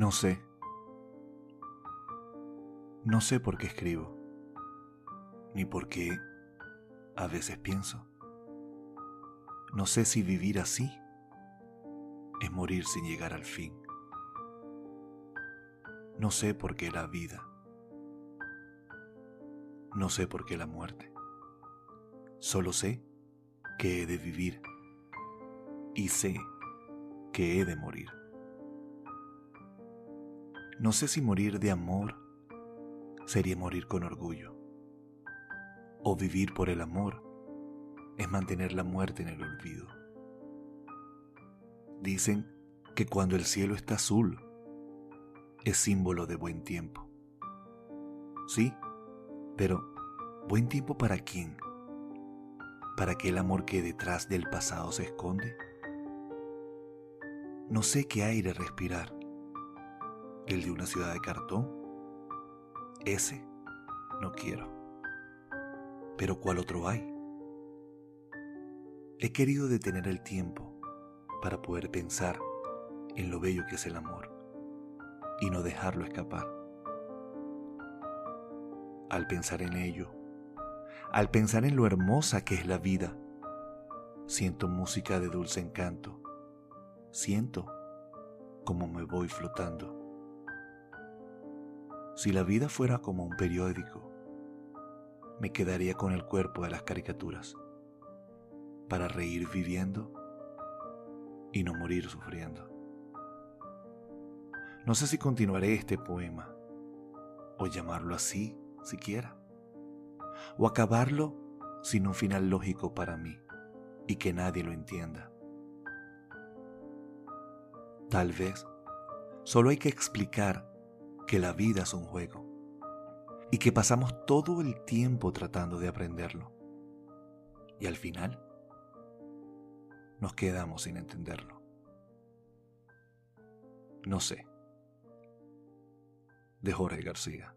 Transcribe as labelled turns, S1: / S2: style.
S1: No sé. No sé por qué escribo, ni por qué a veces pienso. No sé si vivir así es morir sin llegar al fin. No sé por qué la vida. No sé por qué la muerte. Solo sé que he de vivir y sé que he de morir. No sé si morir de amor sería morir con orgullo o vivir por el amor es mantener la muerte en el olvido. Dicen que cuando el cielo está azul es símbolo de buen tiempo. Sí, pero ¿buen tiempo para quién? ¿Para que el amor que detrás del pasado se esconde? No sé qué aire respirar. ¿El de una ciudad de cartón? Ese no quiero. Pero ¿cuál otro hay? He querido detener el tiempo para poder pensar en lo bello que es el amor y no dejarlo escapar. Al pensar en ello, al pensar en lo hermosa que es la vida, siento música de dulce encanto, siento como me voy flotando. Si la vida fuera como un periódico, me quedaría con el cuerpo de las caricaturas para reír viviendo y no morir sufriendo. No sé si continuaré este poema, o llamarlo así siquiera, o acabarlo sin un final lógico para mí y que nadie lo entienda. Tal vez solo hay que explicar que la vida es un juego y que pasamos todo el tiempo tratando de aprenderlo. Y al final nos quedamos sin entenderlo. No sé. De Jorge García.